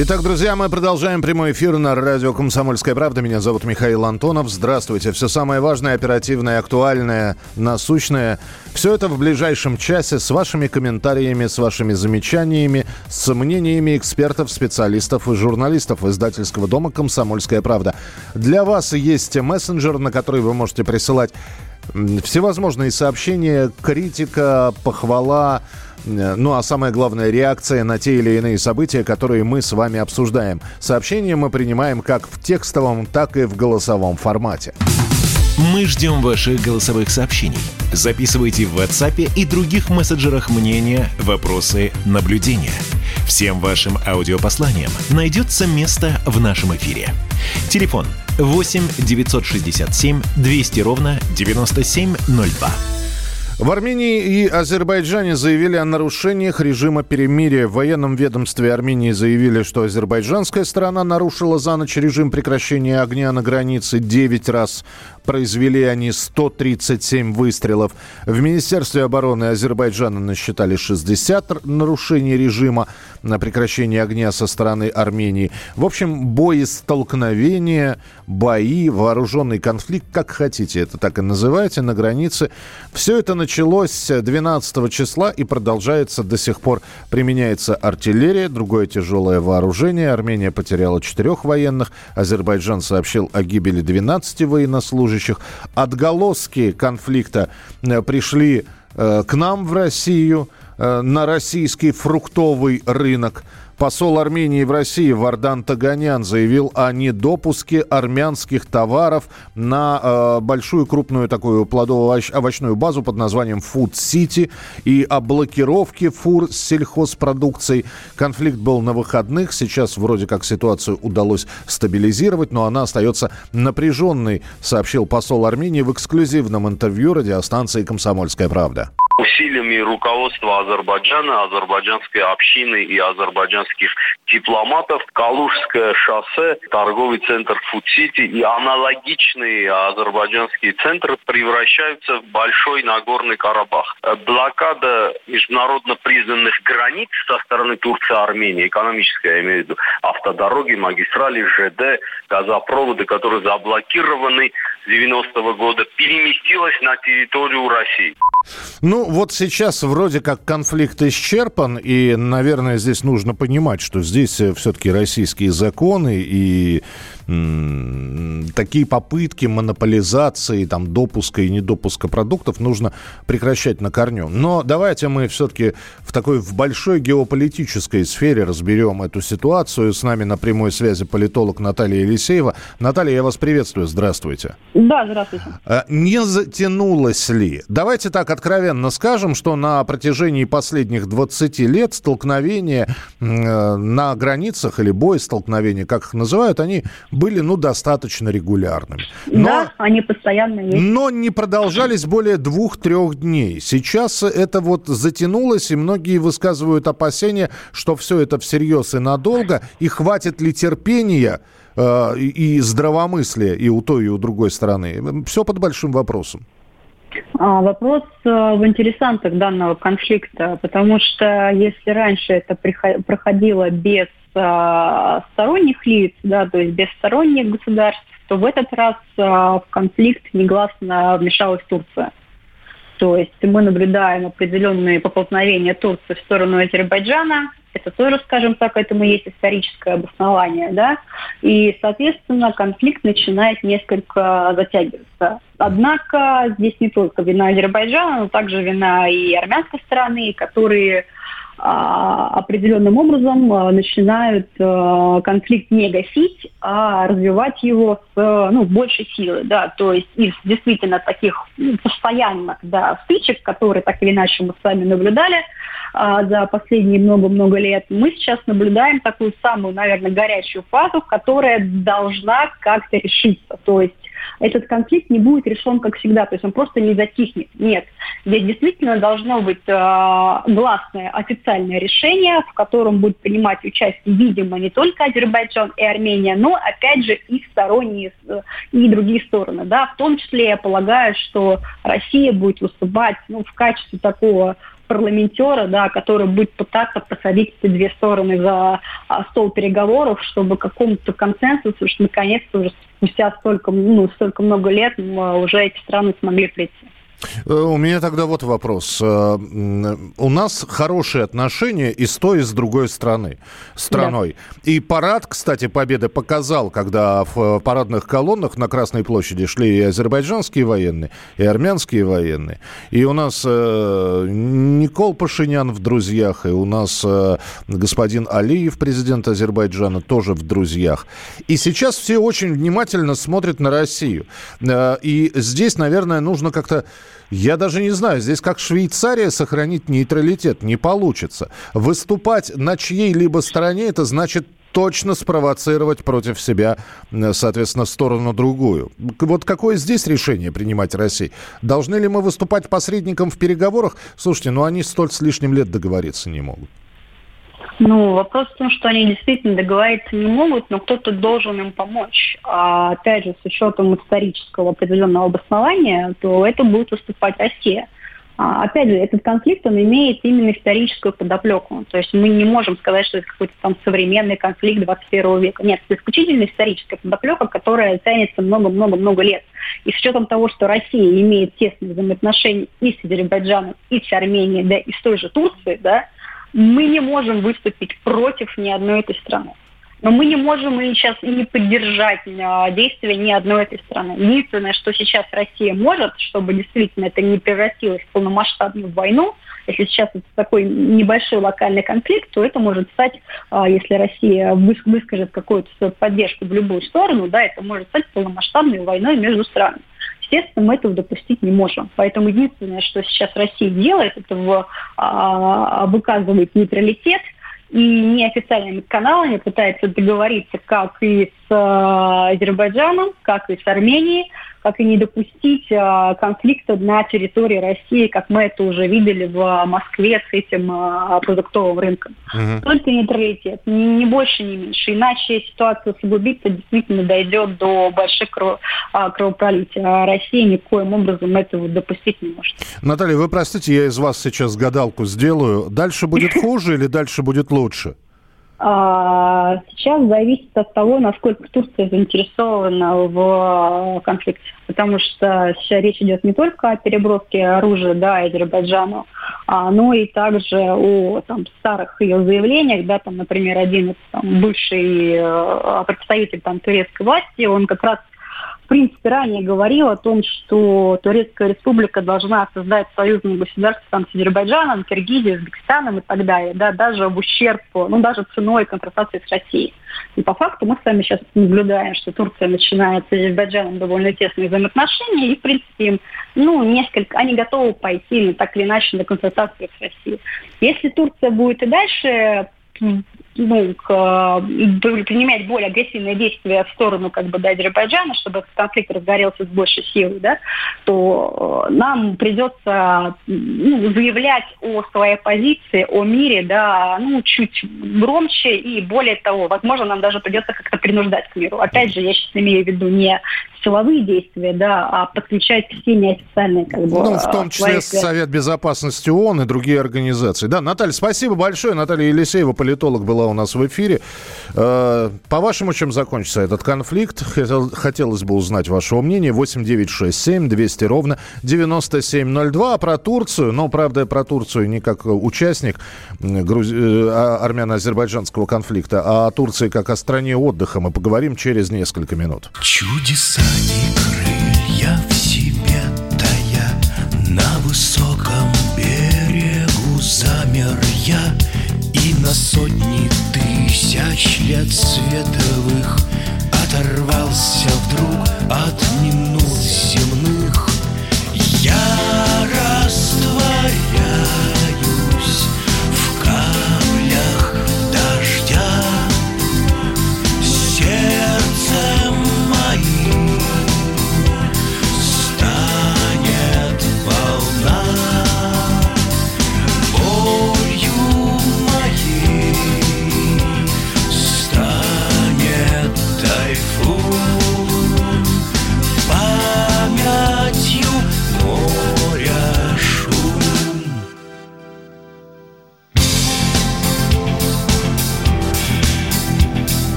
Итак, друзья, мы продолжаем прямой эфир на радио «Комсомольская правда». Меня зовут Михаил Антонов. Здравствуйте. Все самое важное, оперативное, актуальное, насущное. Все это в ближайшем часе с вашими комментариями, с вашими замечаниями, с мнениями экспертов, специалистов и журналистов издательского дома «Комсомольская правда». Для вас есть мессенджер, на который вы можете присылать всевозможные сообщения, критика, похвала, ну а самое главное, реакция на те или иные события, которые мы с вами обсуждаем. Сообщения мы принимаем как в текстовом, так и в голосовом формате. Мы ждем ваших голосовых сообщений. Записывайте в WhatsApp и других мессенджерах мнения, вопросы, наблюдения. Всем вашим аудиопосланиям найдется место в нашем эфире. Телефон 8 967 200 ровно 9702. В Армении и Азербайджане заявили о нарушениях режима перемирия. В военном ведомстве Армении заявили, что азербайджанская сторона нарушила за ночь режим прекращения огня на границе 9 раз произвели они 137 выстрелов. В Министерстве обороны Азербайджана насчитали 60 нарушений режима на прекращение огня со стороны Армении. В общем, бои, столкновения, бои, вооруженный конфликт, как хотите, это так и называйте, на границе. Все это началось 12 числа и продолжается до сих пор. Применяется артиллерия, другое тяжелое вооружение. Армения потеряла четырех военных. Азербайджан сообщил о гибели 12 военнослужащих военнослужащих. Отголоски конфликта э, пришли э, к нам в Россию, э, на российский фруктовый рынок. Посол Армении в России Вардан Таганян заявил о недопуске армянских товаров на э, большую крупную такую плодово-овощную базу под названием Food City и о блокировке фур с сельхозпродукцией. Конфликт был на выходных. Сейчас вроде как ситуацию удалось стабилизировать, но она остается напряженной, сообщил посол Армении в эксклюзивном интервью радиостанции «Комсомольская правда» усилиями руководства Азербайджана, азербайджанской общины и азербайджанских дипломатов, Калужское шоссе, торговый центр Фудсити и аналогичные азербайджанские центры превращаются в большой Нагорный Карабах. Блокада международно признанных границ со стороны Турции и Армении, экономическая, я имею в виду, автодороги, магистрали, ЖД, газопроводы, которые заблокированы 90-го года, переместилась на территорию России. Ну, вот сейчас вроде как конфликт исчерпан, и, наверное, здесь нужно понимать, что здесь э, все-таки российские законы и такие попытки монополизации, там, допуска и недопуска продуктов нужно прекращать на корню. Но давайте мы все-таки в такой, в большой геополитической сфере разберем эту ситуацию. С нами на прямой связи политолог Наталья Елисеева. Наталья, я вас приветствую. Здравствуйте. Да, здравствуйте. А, не затянулось ли? Давайте так откровенно скажем, что на протяжении последних 20 лет столкновения э, на границах или бои столкновения, как их называют, они были, ну, достаточно регулярными. Но, да, они постоянно есть. Но не продолжались более двух-трех дней. Сейчас это вот затянулось, и многие высказывают опасения, что все это всерьез и надолго, и хватит ли терпения э, и здравомыслия и у той, и у другой стороны. Все под большим вопросом. А, вопрос э, в интересантах данного конфликта, потому что если раньше это проходило без сторонних лиц, да, то есть без сторонних государств, то в этот раз э, в конфликт негласно вмешалась Турция. То есть мы наблюдаем определенные поползновения Турции в сторону Азербайджана. Это тоже, скажем так, этому есть историческое обоснование, да. И, соответственно, конфликт начинает несколько затягиваться. Однако здесь не только вина Азербайджана, но также вина и армянской стороны, которые определенным образом а, начинают а, конфликт не гасить, а развивать его с ну, большей силы. Да? То есть из действительно таких ну, постоянных да, стычек, которые так или иначе мы с вами наблюдали за последние много-много лет, мы сейчас наблюдаем такую самую, наверное, горячую фазу, которая должна как-то решиться. То есть этот конфликт не будет решен как всегда, то есть он просто не затихнет. Нет, здесь действительно должно быть э, гласное официальное решение, в котором будет принимать участие, видимо, не только Азербайджан и Армения, но, опять же, и сторонние, э, и другие стороны. Да? В том числе я полагаю, что Россия будет выступать ну, в качестве такого парламентера, да, который будет пытаться посадить эти две стороны за а, стол переговоров, чтобы какому-то консенсусу, что наконец-то уже спустя столько, ну, столько много лет уже эти страны смогли прийти. Э, у меня тогда вот вопрос. Э, у нас хорошие отношения и с той, и с другой страны, страной. Да. И парад, кстати, Победы показал, когда в парадных колоннах на Красной площади шли и азербайджанские военные, и армянские военные. И у нас э, Никол Пашинян в друзьях, и у нас господин Алиев, президент Азербайджана, тоже в друзьях. И сейчас все очень внимательно смотрят на Россию. И здесь, наверное, нужно как-то я даже не знаю, здесь как Швейцария сохранить нейтралитет не получится. Выступать на чьей-либо стороне, это значит точно спровоцировать против себя, соответственно, сторону другую. Вот какое здесь решение принимать России? Должны ли мы выступать посредником в переговорах? Слушайте, ну они столь с лишним лет договориться не могут. Ну, вопрос в том, что они действительно договориться не могут, но кто-то должен им помочь. А, опять же, с учетом исторического определенного обоснования, то это будет выступать Россия. А, опять же, этот конфликт, он имеет именно историческую подоплеку. То есть мы не можем сказать, что это какой-то там современный конфликт 21 века. Нет, это исключительно историческая подоплека, которая тянется много-много-много лет. И с учетом того, что Россия имеет тесные взаимоотношения и с Азербайджаном, и с Арменией, да, и с той же Турцией, да, мы не можем выступить против ни одной этой страны. Но мы не можем и сейчас не поддержать а, действия ни одной этой страны. Единственное, что сейчас Россия может, чтобы действительно это не превратилось в полномасштабную войну, если сейчас это такой небольшой локальный конфликт, то это может стать, а, если Россия выскажет какую-то свою поддержку в любую сторону, да, это может стать полномасштабной войной между странами. Естественно, мы этого допустить не можем. Поэтому единственное, что сейчас Россия делает, это в, а, выказывает нейтралитет и неофициальными каналами пытается договориться как и Азербайджаном, как и с Арменией, как и не допустить а, конфликта на территории России, как мы это уже видели в Москве с этим а, продуктовым рынком. Угу. Только нейтралитет, ни, больше, ни меньше. Иначе ситуация усугубится, действительно дойдет до больших кров, кровопролития. А Россия никоим образом этого допустить не может. Наталья, вы простите, я из вас сейчас гадалку сделаю. Дальше будет хуже или дальше будет лучше? А, сейчас зависит от того, насколько Турция заинтересована в конфликте. Потому что сейчас речь идет не только о переброске оружия да, Азербайджану, а, но и также о там, старых ее заявлениях. Да, там, например, один там, бывший представитель там, турецкой власти, он как раз принципе, ранее говорил о том, что Турецкая республика должна создать союзное государство там, с Азербайджаном, Киргизией, Узбекистаном и так далее, да, даже в ущерб, ну, даже ценой конфронтации с Россией. И по факту мы с вами сейчас наблюдаем, что Турция начинает с Азербайджаном довольно тесные взаимоотношения, и, в принципе, им, ну, несколько, они готовы пойти, ну, так или иначе, на конфронтацию с Россией. Если Турция будет и дальше ну, к, э, принимать более агрессивные действия в сторону как бы, да, Азербайджана, чтобы этот конфликт разгорелся с большей силой, да, то э, нам придется ну, заявлять о своей позиции, о мире, да, ну, чуть громче и более того, возможно, нам даже придется как-то принуждать к миру. Опять же, я сейчас имею в виду не силовые действия, да, а подключать все неофициальные как бы... Ну, в том числе Совет Безопасности ООН и другие организации. Да, Наталья, спасибо большое. Наталья Елисеева, политолог, была у нас в эфире. Э, по-вашему, чем закончится этот конфликт? Хотелось бы узнать ваше мнение. 8 9 6 7 200 ровно 9702. А про Турцию, но, правда, про Турцию не как участник груз... Э, а, армяно-азербайджанского конфликта, а о Турции как о стране отдыха мы поговорим через несколько минут. Чудеса на сотни тысяч лет световых Оторвался вдруг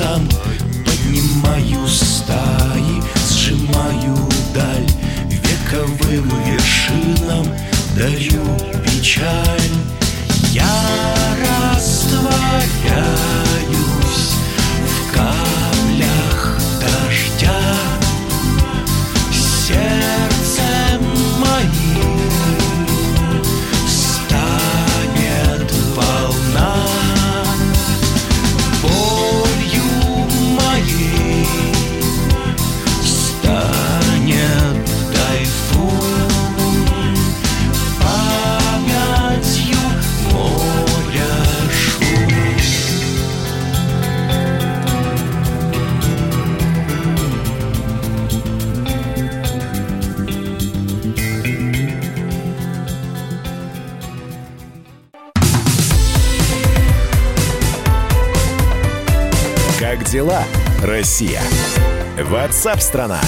сам поднимаю дела, Россия? Ватсап-страна!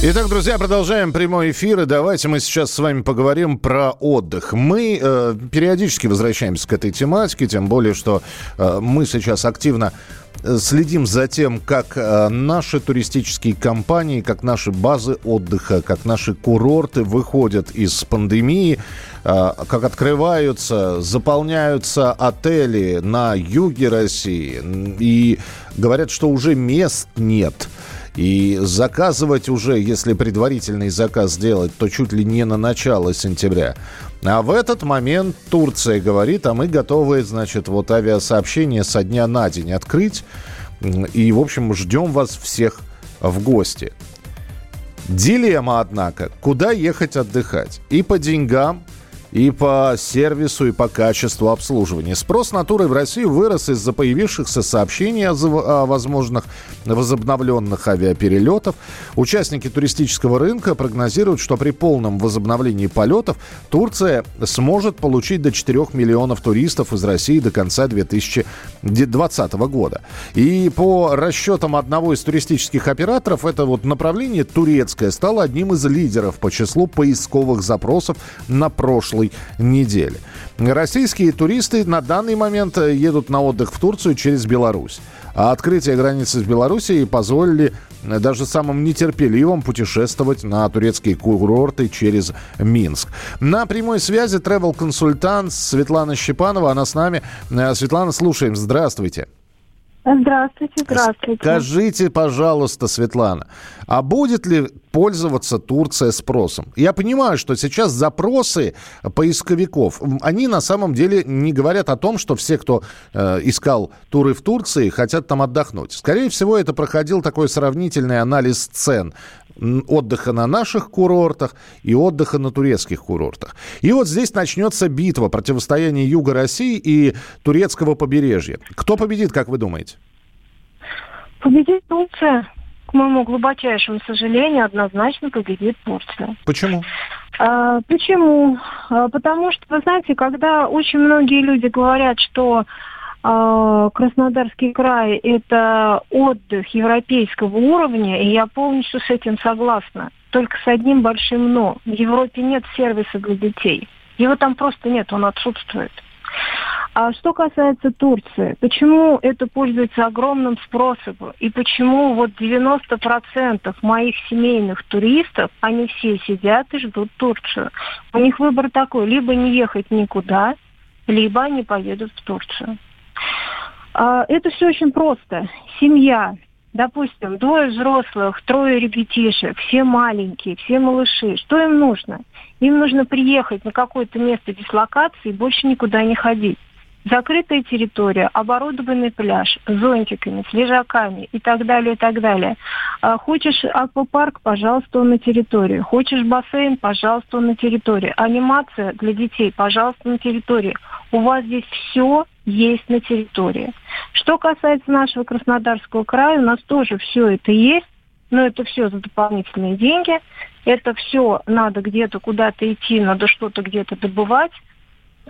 Итак, друзья, продолжаем прямой эфир. И давайте мы сейчас с вами поговорим про отдых. Мы э, периодически возвращаемся к этой тематике, тем более, что э, мы сейчас активно э, следим за тем, как э, наши туристические компании, как наши базы отдыха, как наши курорты выходят из пандемии, как открываются, заполняются отели на юге России. И говорят, что уже мест нет. И заказывать уже, если предварительный заказ сделать, то чуть ли не на начало сентября. А в этот момент Турция говорит, а мы готовы, значит, вот авиасообщение со дня на день открыть. И, в общем, ждем вас всех в гости. Дилемма, однако, куда ехать отдыхать? И по деньгам, и по сервису, и по качеству обслуживания. Спрос натуры в России вырос из-за появившихся сообщений о, возможных возобновленных авиаперелетов. Участники туристического рынка прогнозируют, что при полном возобновлении полетов Турция сможет получить до 4 миллионов туристов из России до конца 2020 года. И по расчетам одного из туристических операторов, это вот направление турецкое стало одним из лидеров по числу поисковых запросов на прошлый прошлой неделе. Российские туристы на данный момент едут на отдых в Турцию через Беларусь. А открытие границы с Белоруссией позволили даже самым нетерпеливым путешествовать на турецкие курорты через Минск. На прямой связи travel-консультант Светлана Щепанова. Она с нами. Э, Светлана, слушаем. Здравствуйте. Здравствуйте, здравствуйте. Скажите, пожалуйста, Светлана, а будет ли пользоваться Турция спросом? Я понимаю, что сейчас запросы поисковиков, они на самом деле не говорят о том, что все, кто э, искал туры в Турции, хотят там отдохнуть. Скорее всего, это проходил такой сравнительный анализ цен отдыха на наших курортах и отдыха на турецких курортах. И вот здесь начнется битва, противостояние Юга России и турецкого побережья. Кто победит, как вы думаете? Победит Турция. К моему глубочайшему сожалению, однозначно победит Турция. Почему? А, почему? А, потому что, вы знаете, когда очень многие люди говорят, что Краснодарский край – это отдых европейского уровня, и я полностью с этим согласна. Только с одним большим «но». В Европе нет сервиса для детей. Его там просто нет, он отсутствует. А что касается Турции, почему это пользуется огромным спросом? И почему вот 90% моих семейных туристов, они все сидят и ждут Турцию? У них выбор такой, либо не ехать никуда, либо они поедут в Турцию. А, это все очень просто. Семья, допустим, двое взрослых, трое ребятишек, все маленькие, все малыши. Что им нужно? Им нужно приехать на какое-то место дислокации и больше никуда не ходить. Закрытая территория, оборудованный пляж зонтиками, с лежаками и так далее, и так далее. А, хочешь аквапарк, пожалуйста, он на территории. Хочешь бассейн, пожалуйста, он на территории. Анимация для детей, пожалуйста, на территории. У вас здесь все есть на территории. Что касается нашего Краснодарского края, у нас тоже все это есть, но это все за дополнительные деньги. Это все надо где-то куда-то идти, надо что-то где-то добывать.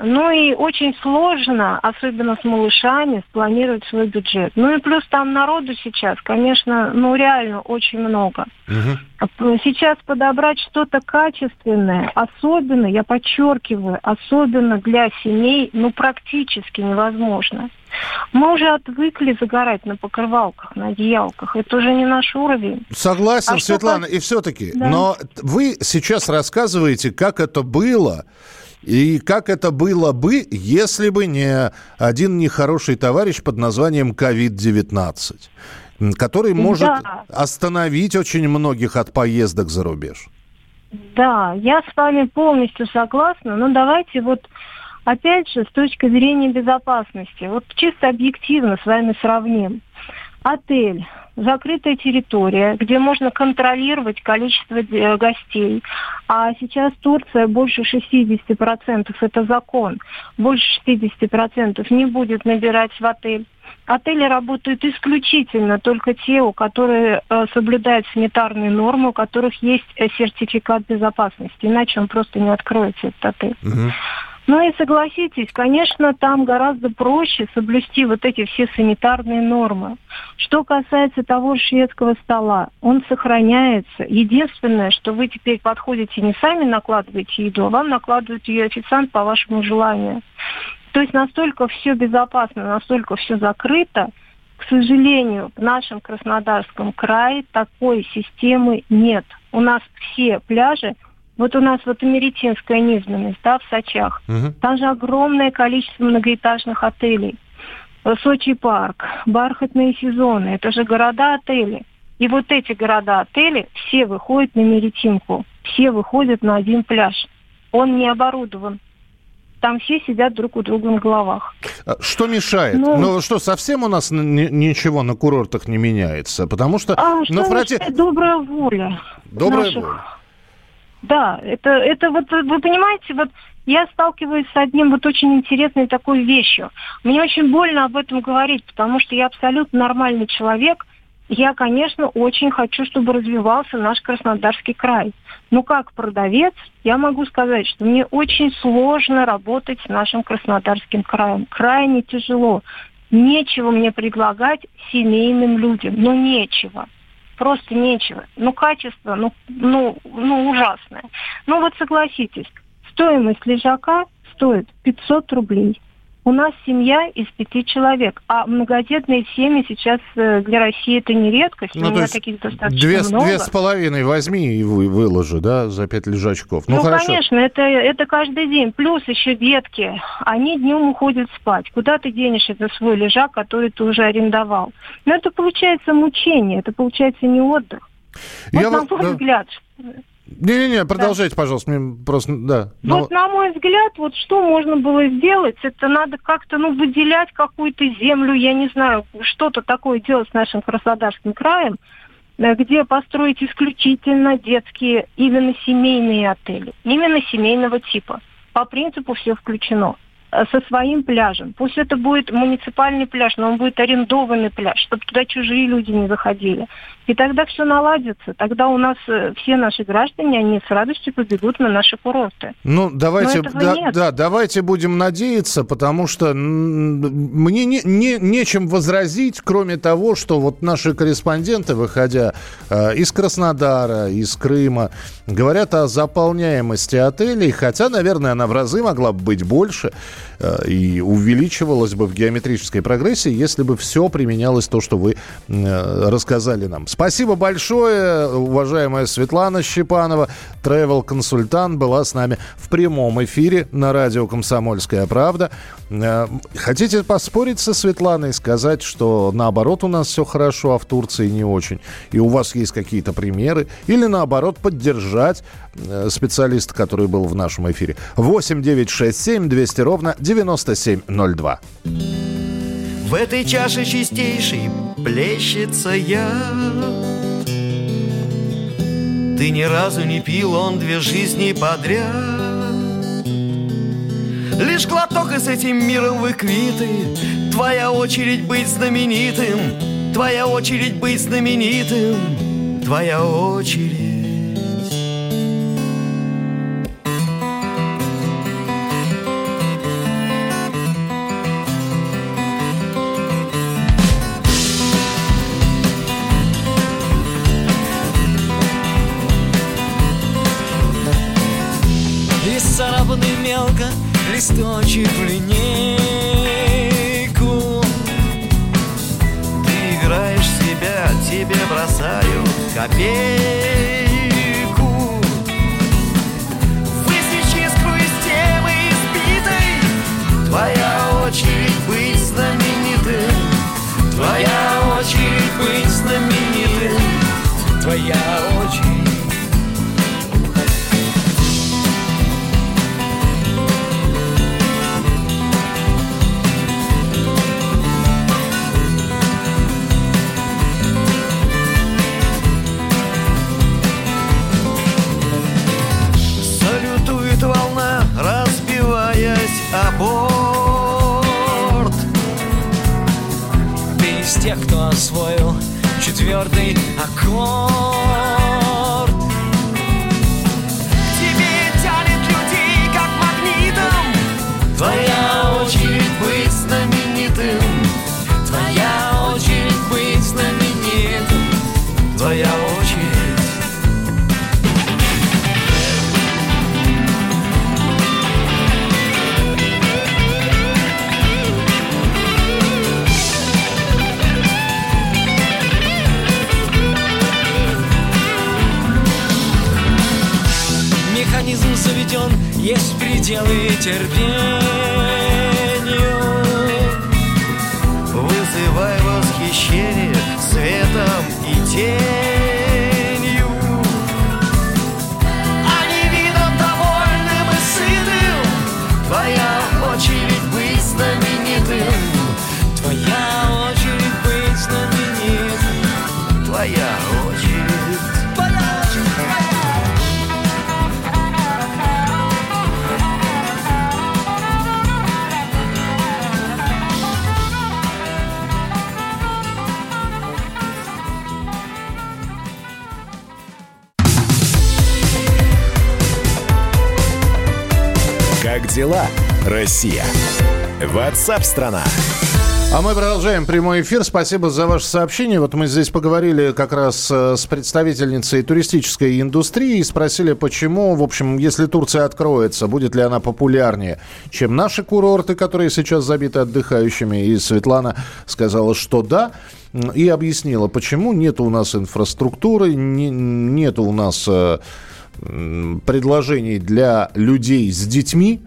Ну и очень сложно, особенно с малышами, спланировать свой бюджет. Ну и плюс там народу сейчас, конечно, ну реально очень много. Угу. Сейчас подобрать что-то качественное, особенно, я подчеркиваю, особенно для семей, ну практически невозможно. Мы уже отвыкли загорать на покрывалках, на одеялках. Это уже не наш уровень. Согласен, а Светлана. Что... И все-таки, да. но вы сейчас рассказываете, как это было и как это было бы, если бы не один нехороший товарищ под названием COVID-19, который может да. остановить очень многих от поездок за рубеж? Да, я с вами полностью согласна, но давайте вот опять же с точки зрения безопасности, вот чисто объективно с вами сравним. Отель закрытая территория, где можно контролировать количество э, гостей. А сейчас Турция больше 60%, это закон, больше 60% не будет набирать в отель. Отели работают исключительно только те, у которых э, соблюдают санитарные нормы, у которых есть э, сертификат безопасности, иначе он просто не откроется, этот отель. Угу. Ну и согласитесь, конечно, там гораздо проще соблюсти вот эти все санитарные нормы. Что касается того шведского стола, он сохраняется. Единственное, что вы теперь подходите не сами накладываете еду, а вам накладывает ее официант по вашему желанию. То есть настолько все безопасно, настолько все закрыто, к сожалению, в нашем Краснодарском крае такой системы нет. У нас все пляжи вот у нас вот Америтинская низменность, да, в Сочах. Угу. Там же огромное количество многоэтажных отелей. Сочи парк, бархатные сезоны, это же города-отели. И вот эти города-отели все выходят на Меретинку, все выходят на один пляж. Он не оборудован. Там все сидят друг у друга на головах. А что мешает? Ну, ну что, совсем у нас ничего на курортах не меняется? Потому что... А, что ну, проти... добрая воля. Добрая наших... воля. Да, это, это вот, вы понимаете, вот я сталкиваюсь с одним вот очень интересной такой вещью. Мне очень больно об этом говорить, потому что я абсолютно нормальный человек. Я, конечно, очень хочу, чтобы развивался наш Краснодарский край. Но как продавец я могу сказать, что мне очень сложно работать с нашим Краснодарским краем. Крайне тяжело. Нечего мне предлагать семейным людям. Ну, нечего просто нечего. Ну, качество, ну, ну, ну, ужасное. Ну, вот согласитесь, стоимость лежака стоит 500 рублей. У нас семья из пяти человек, а многодетные семьи сейчас э, для России это не редкость. Ну, У меня таких достаточно две, много. Две с половиной возьми и вы, выложи, да, за пять лежачков. Ну, ну хорошо. конечно, это, это каждый день. Плюс еще детки, они днем уходят спать. Куда ты денешь этот свой лежак, который ты уже арендовал? Ну, это получается мучение, это получается не отдых. Вот Я на мой да. взгляд, не-не-не, продолжайте, да. пожалуйста, мне просто, да. Но... Вот на мой взгляд, вот что можно было сделать, это надо как-то, ну, выделять какую-то землю, я не знаю, что-то такое делать с нашим Краснодарским краем, э, где построить исключительно детские, именно семейные отели, именно семейного типа. По принципу все включено. Э, со своим пляжем. Пусть это будет муниципальный пляж, но он будет арендованный пляж, чтобы туда чужие люди не заходили. И тогда все наладится. Тогда у нас э, все наши граждане, они с радостью побегут на наши курорты. Ну, давайте, да, да, давайте будем надеяться, потому что мне не, не, нечем возразить, кроме того, что вот наши корреспонденты, выходя э, из Краснодара, из Крыма, говорят о заполняемости отелей, хотя, наверное, она в разы могла бы быть больше. Э, и увеличивалось бы в геометрической прогрессии, если бы все применялось то, что вы э, рассказали нам. Спасибо большое, уважаемая Светлана Щепанова, travel-консультант, была с нами в прямом эфире на радио «Комсомольская правда». Э, хотите поспорить со Светланой, сказать, что наоборот у нас все хорошо, а в Турции не очень, и у вас есть какие-то примеры, или наоборот поддержать специалиста, который был в нашем эфире. 8 9 6 7 200 ровно 9702. В этой чаше чистейшей плещется я. Ты ни разу не пил, он две жизни подряд. Лишь глоток и с этим миром вы квиты. Твоя очередь быть знаменитым, твоя очередь быть знаменитым, твоя очередь. Листочек в линейку. Ты играешь себя, тебе бросаю копейку. Высечи сквозь темы избитой Твоя освоил четвертый аккорд. К тебе тянет людей, как заведен, есть пределы терпению. Вызывай восхищение светом и тенью. Дела, Россия? Ватсап-страна! А мы продолжаем прямой эфир. Спасибо за ваше сообщение. Вот мы здесь поговорили как раз э, с представительницей туристической индустрии и спросили, почему, в общем, если Турция откроется, будет ли она популярнее, чем наши курорты, которые сейчас забиты отдыхающими. И Светлана сказала, что да. И объяснила, почему нет у нас инфраструктуры, не, нет у нас э, предложений для людей с детьми.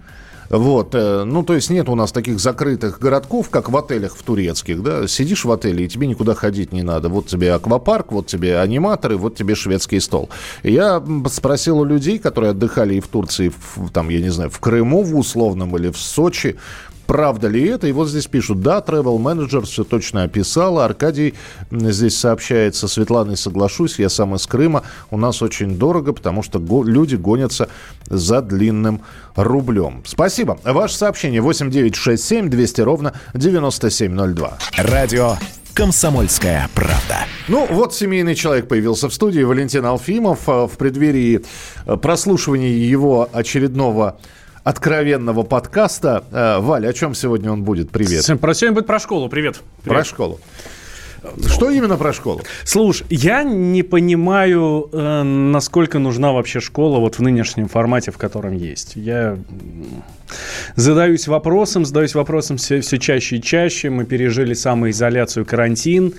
Вот, э, ну, то есть нет у нас таких закрытых городков, как в отелях в турецких, да, сидишь в отеле, и тебе никуда ходить не надо. Вот тебе аквапарк, вот тебе аниматоры, вот тебе шведский стол. И я спросил у людей, которые отдыхали и в Турции, в- там, я не знаю, в Крыму, в условном, или в Сочи, Правда ли это? И вот здесь пишут, да, travel менеджер все точно описала. Аркадий здесь сообщает, со Светланой соглашусь, я сам из Крыма. У нас очень дорого, потому что го- люди гонятся за длинным рублем. Спасибо. Ваше сообщение 8967 200 ровно 9702. Радио «Комсомольская правда». Ну, вот семейный человек появился в студии, Валентин Алфимов. А, В преддверии э, прослушивания его очередного откровенного подкаста. Э, Валя, о чем сегодня он будет? Привет. Про сегодня будет про школу. Привет. Про Привет. школу. Что именно про школу? Слушай, я не понимаю, э, насколько нужна вообще школа вот в нынешнем формате, в котором есть. Я задаюсь вопросом, задаюсь вопросом все, все чаще и чаще. Мы пережили самоизоляцию, карантин.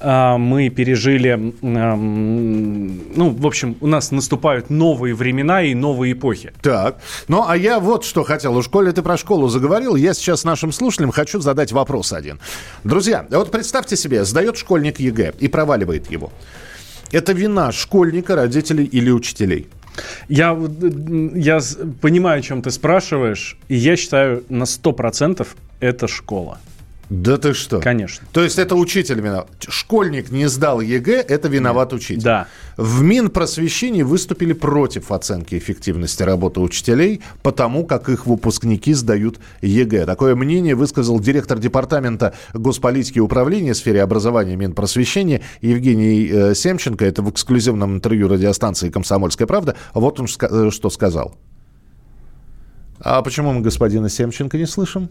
А, Мы пережили, ну, в общем, у нас наступают новые времена и новые эпохи. Так, ну а я вот что хотел. У школе ты про школу заговорил. Я сейчас нашим слушателям хочу задать вопрос один. Друзья, вот представьте себе, сдает школьник ЕГЭ и проваливает его. Это вина школьника, родителей или учителей? Я, э, я понимаю, о чем ты спрашиваешь, и я считаю, на 100% это школа. Да ты что? Конечно. То есть это учитель виноват. Школьник не сдал ЕГЭ, это виноват учитель. Да. В Минпросвещении выступили против оценки эффективности работы учителей, потому как их выпускники сдают ЕГЭ. Такое мнение высказал директор департамента госполитики и управления в сфере образования Минпросвещения Евгений э, Семченко. Это в эксклюзивном интервью радиостанции «Комсомольская правда». Вот он э, что сказал. А почему мы господина Семченко не слышим?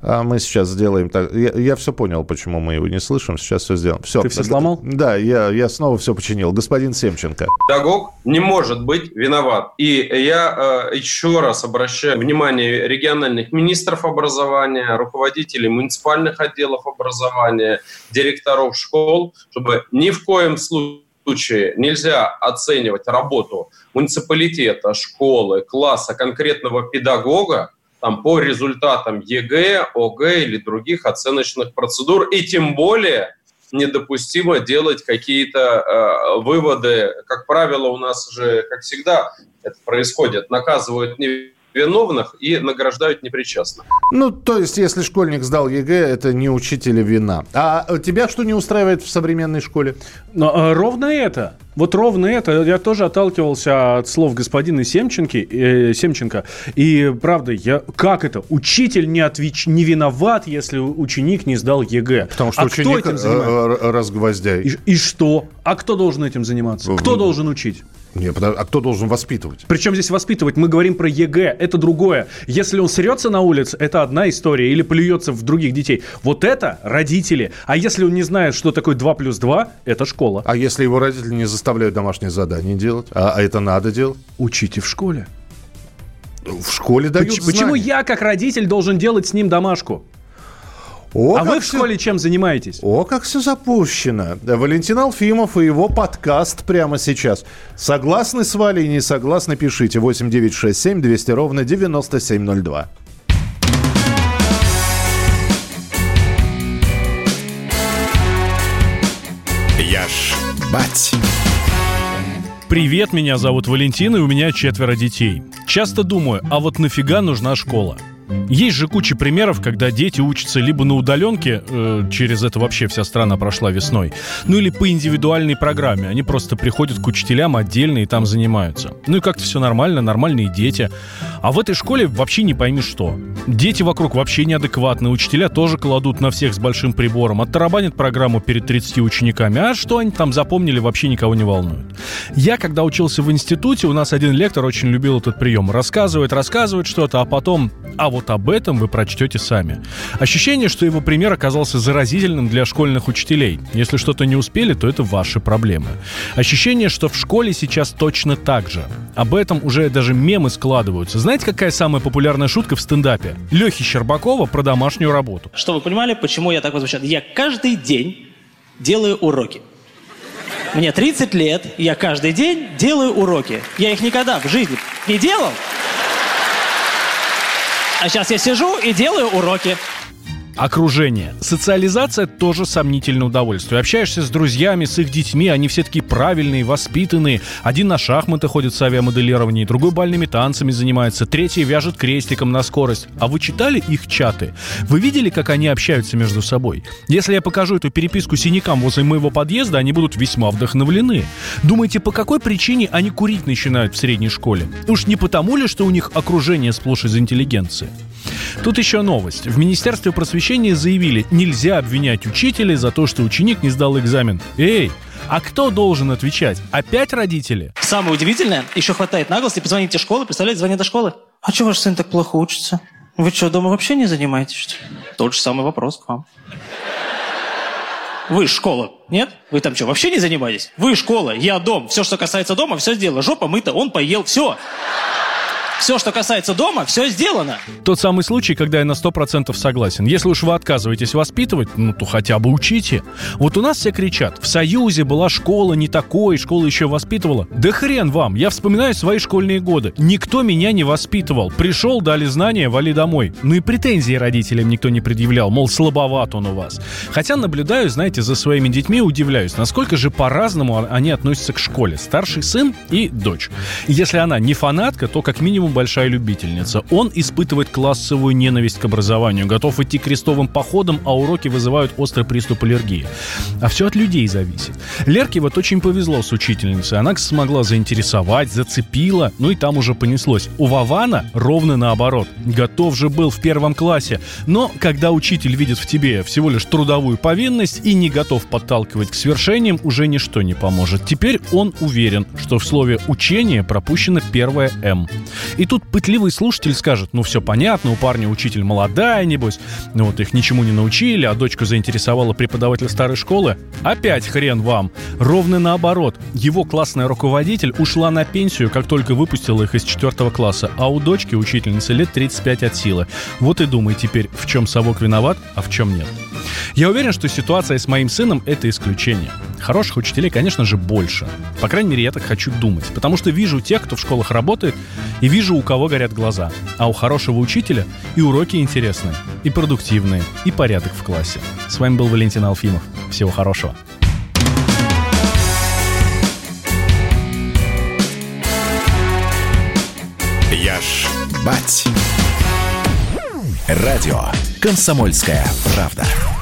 А мы сейчас сделаем так. Я, все понял, почему мы его не слышим. Сейчас все сделаем. Все. Ты всё сломал? Да, я, я снова все починил. Господин Семченко. Педагог не может быть виноват. И я э, еще раз обращаю внимание региональных министров образования, руководителей муниципальных отделов образования, директоров школ, чтобы ни в коем случае нельзя оценивать работу муниципалитета, школы, класса конкретного педагога там, по результатам ЕГЭ, ОГЭ или других оценочных процедур. И тем более недопустимо делать какие-то э, выводы. Как правило, у нас же, как всегда, это происходит. Наказывают невиновных и награждают непричастных. Ну, то есть, если школьник сдал ЕГЭ, это не учителя вина. А тебя что не устраивает в современной школе? Но э, ровно это. Вот ровно это. Я тоже отталкивался от слов господина Семченки, э, Семченко. И правда, я как это? Учитель не, отвеч... не виноват, если ученик не сдал ЕГЭ. Потому что а ученик кто этим занимается? э, э, разгвоздяй. И, и что? А кто должен этим заниматься? Кто должен учить? Не, а кто должен воспитывать? Причем здесь воспитывать? Мы говорим про ЕГЭ, это другое. Если он срется на улице, это одна история, или плюется в других детей. Вот это родители. А если он не знает, что такое 2 плюс 2, это школа. А если его родители не заставляют домашнее задание делать? А, а это надо делать? Учите в школе. В школе дают Поч- Почему знания. я, как родитель, должен делать с ним домашку? О, а вы в школе чем занимаетесь? О, как все запущено. Валентин Алфимов и его подкаст прямо сейчас. Согласны с Валей, не согласны, пишите. 8967 200 ровно 9702. Я ж бать. Привет, меня зовут Валентин, и у меня четверо детей. Часто думаю, а вот нафига нужна школа? Есть же куча примеров, когда дети учатся либо на удаленке, э, через это вообще вся страна прошла весной, ну или по индивидуальной программе. Они просто приходят к учителям отдельно и там занимаются. Ну и как-то все нормально, нормальные дети. А в этой школе вообще не пойми что. Дети вокруг вообще неадекватные, учителя тоже кладут на всех с большим прибором, оттарабанят программу перед 30 учениками, а что они там запомнили, вообще никого не волнует. Я, когда учился в институте, у нас один лектор очень любил этот прием. Рассказывает, рассказывает что-то, а потом, а вот об этом вы прочтете сами. Ощущение, что его пример оказался заразительным для школьных учителей. Если что-то не успели, то это ваши проблемы. Ощущение, что в школе сейчас точно так же. Об этом уже даже мемы складываются. Знаете, какая самая популярная шутка в стендапе? Лехи Щербакова про домашнюю работу. Чтобы вы понимали, почему я так возмущен. Я каждый день делаю уроки. Мне 30 лет, я каждый день делаю уроки. Я их никогда в жизни не делал. А сейчас я сижу и делаю уроки. Окружение. Социализация тоже сомнительное удовольствие. Общаешься с друзьями, с их детьми, они все такие правильные, воспитанные. Один на шахматы ходит с авиамоделированием, другой бальными танцами занимается, третий вяжет крестиком на скорость. А вы читали их чаты? Вы видели, как они общаются между собой? Если я покажу эту переписку синякам возле моего подъезда, они будут весьма вдохновлены. Думаете, по какой причине они курить начинают в средней школе? Уж не потому ли, что у них окружение сплошь из интеллигенции? Тут еще новость. В Министерстве просвещения заявили, нельзя обвинять учителей за то, что ученик не сдал экзамен. Эй, а кто должен отвечать? Опять родители? Самое удивительное, еще хватает наглости позвонить в школы, представляете, звонят до школы. А что ваш сын так плохо учится? Вы что, дома вообще не занимаетесь? что ли?» Тот же самый вопрос к вам. Вы школа, нет? Вы там что, вообще не занимаетесь? Вы школа, я дом. Все, что касается дома, все сделано. Жопа мыта, он поел, все. Все, что касается дома, все сделано. Тот самый случай, когда я на 100% согласен. Если уж вы отказываетесь воспитывать, ну то хотя бы учите. Вот у нас все кричат, в Союзе была школа не такой, школа еще воспитывала. Да хрен вам, я вспоминаю свои школьные годы. Никто меня не воспитывал. Пришел, дали знания, вали домой. Ну и претензии родителям никто не предъявлял, мол, слабоват он у вас. Хотя наблюдаю, знаете, за своими детьми удивляюсь, насколько же по-разному они относятся к школе. Старший сын и дочь. Если она не фанатка, то как минимум большая любительница. Он испытывает классовую ненависть к образованию, готов идти крестовым походом, а уроки вызывают острый приступ аллергии. А все от людей зависит. Лерке вот очень повезло с учительницей. Она смогла заинтересовать, зацепила, ну и там уже понеслось. У Вована ровно наоборот. Готов же был в первом классе. Но когда учитель видит в тебе всего лишь трудовую повинность и не готов подталкивать к свершениям, уже ничто не поможет. Теперь он уверен, что в слове «учение» пропущено первое «м». И тут пытливый слушатель скажет, ну все понятно, у парня учитель молодая, небось, ну вот их ничему не научили, а дочку заинтересовала преподаватель старой школы. Опять хрен вам. Ровно наоборот. Его классная руководитель ушла на пенсию, как только выпустила их из четвертого класса, а у дочки учительницы лет 35 от силы. Вот и думай теперь, в чем совок виноват, а в чем нет. Я уверен, что ситуация с моим сыном — это исключение. Хороших учителей, конечно же, больше. По крайней мере, я так хочу думать. Потому что вижу тех, кто в школах работает, и вижу, у кого горят глаза. А у хорошего учителя и уроки интересные, и продуктивные, и порядок в классе. С вами был Валентин Алфимов. Всего хорошего. Я ж бать. Радио «Комсомольская правда».